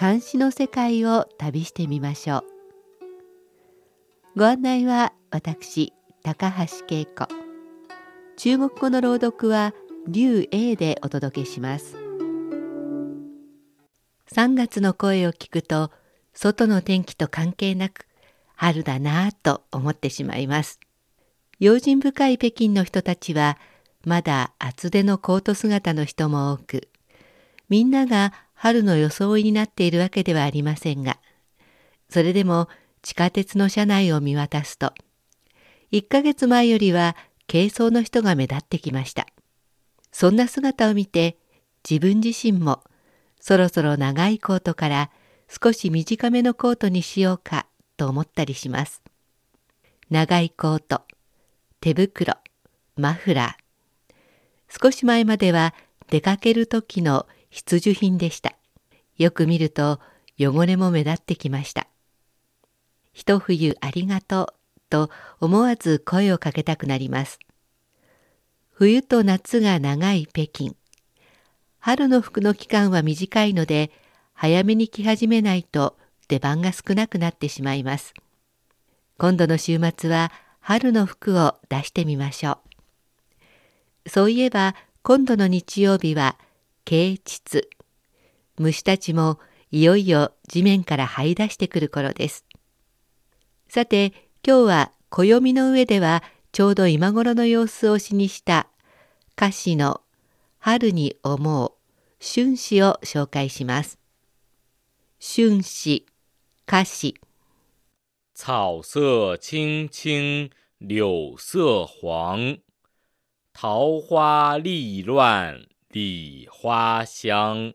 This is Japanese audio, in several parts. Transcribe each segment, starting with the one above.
監視の世界を旅してみましょう。ご案内は私高橋恵子。中国語の朗読は劉英でお届けします。3月の声を聞くと外の天気と関係なく春だなぁと思ってしまいます。用心深い北京の人たちはまだ厚手のコート姿の人も多くみんなが春の装いになっているわけではありませんがそれでも地下鉄の車内を見渡すと1ヶ月前よりは軽装の人が目立ってきました。そんな姿を見て自分自身もそろそろ長いコートから少し短めのコートにしようかと思ったりします。長いコート手袋マフラー。少し前までは出かける時の必需品でした。よく見ると汚れも目立ってきました。一冬ありがとうと思わず声をかけたくなります。冬と夏が長い北京。春の服の期間は短いので早めに着始めないと出番が少なくなってしまいます。今度の週末は春の服を出してみましょう。そういえば今度の日曜日は啓蟄虫たちもいよいよ地面から這い出してくる頃です。さて今日は暦の上ではちょうど今頃の様子を詩にした歌詞の春に思う春詩を紹介します。春詩歌詞。草色青青柳色黄。桃花丽乱梨花香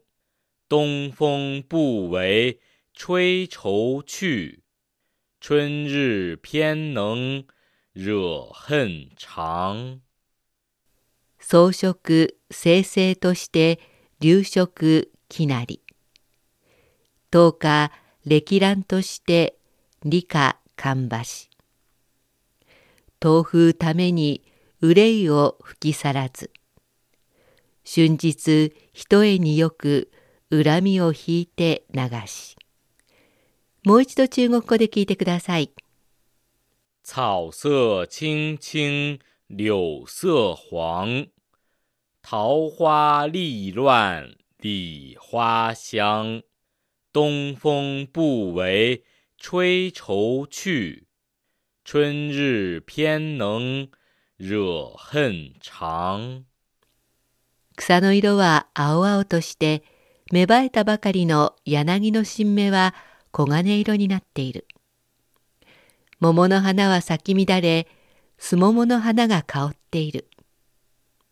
东风不为吹愁去。春日偏能惹恨長装飾生成として流色きなり。10日歴乱として理科芳し。豆腐ために憂いを吹き去らず。春日ひとえによく恨みを引いて流し。もう一度中国語で聞いてください。草色青青柳色黄。桃花丽乱梨花香。东风不为吹愁去。春日偏能惹恨長草の色は青々として芽生えたばかりの柳の新芽は黄金色になっている。桃の花は咲き乱れ、すももの花が香っている。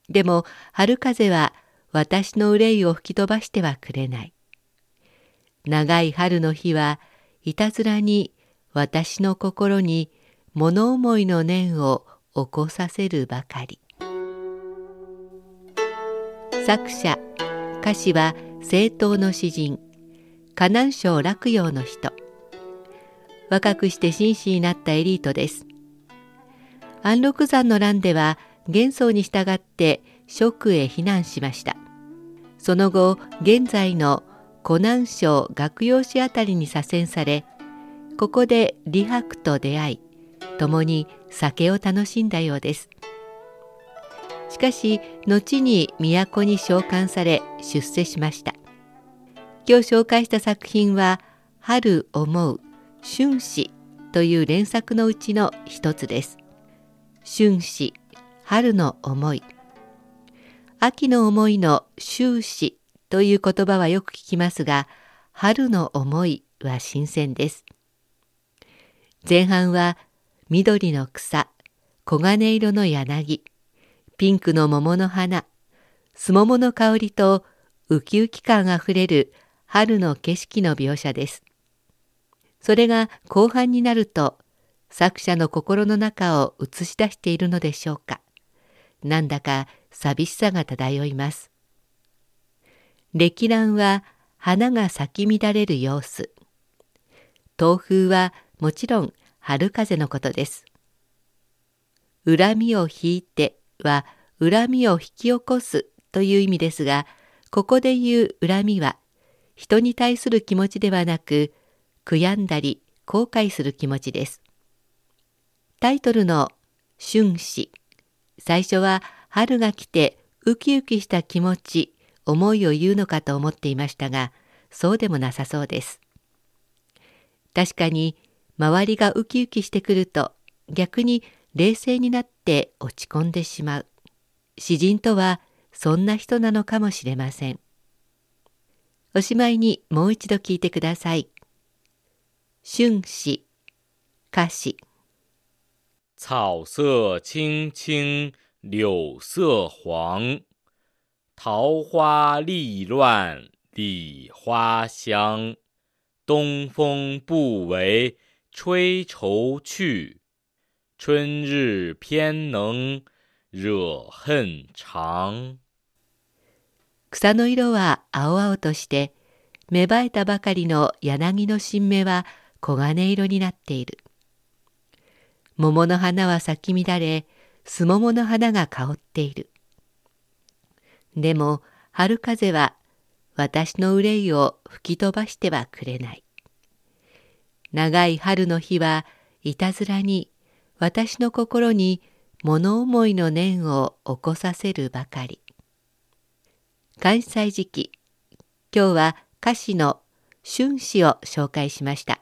でも春風は私の憂いを吹き飛ばしてはくれない。長い春の日はいたずらに私の心に物思いの念を起こさせるばかり。作者歌詞は政党の詩人河南省洛陽の人。若くして紳士になったエリートです。安禄山の乱では元宋に従って蜀へ避難しました。その後現在の湖南省学用市あたりに左遷されここで李白と出会い共に酒を楽しんだようです。しかし後に都に召喚され出世しました今日紹介した作品は「春思う春詩」という連作のうちの一つです。春詩春の思い秋の思いの秋詩という言葉はよく聞きますが春の思いは新鮮です。前半は緑の草黄金色の柳ピンクの桃の花すももの香りとウキウキ感あふれる春の景色の描写です。それが後半になると作者の心の中を映し出しているのでしょうか。なんだか寂しさが漂います。歴蘭は花が咲き乱れる様子。東風はもちろん春風のことです。恨みを引いては恨みを引き起こすという意味ですが、ここで言う恨みは人に対する気持ちではなく悔やんだり後悔する気持ちです。タイトルの「春詩」最初は春が来てウキウキした気持ち思いを言うのかと思っていましたがそうでもなさそうです。確かに周りがウキウキしてくると逆に冷静になって落ち込んでしまう。詩人とはそんな人なのかもしれません。おしまいにもう一度聞いてください。春詩歌詞草色青青柳色黄，桃花丽乱梨花香。东风不为吹愁去，春日偏能惹恨长。草の色は青々として芽生えたばかりの柳の新芽は黄金色になっている。桃の花は咲き乱れ、すももの花が香っている。でも春風は私の憂いを吹き飛ばしてはくれない。長い春の日はいたずらに私の心に物思いの念を起こさせるばかり。関西時期今日は歌詞の春詩を紹介しました。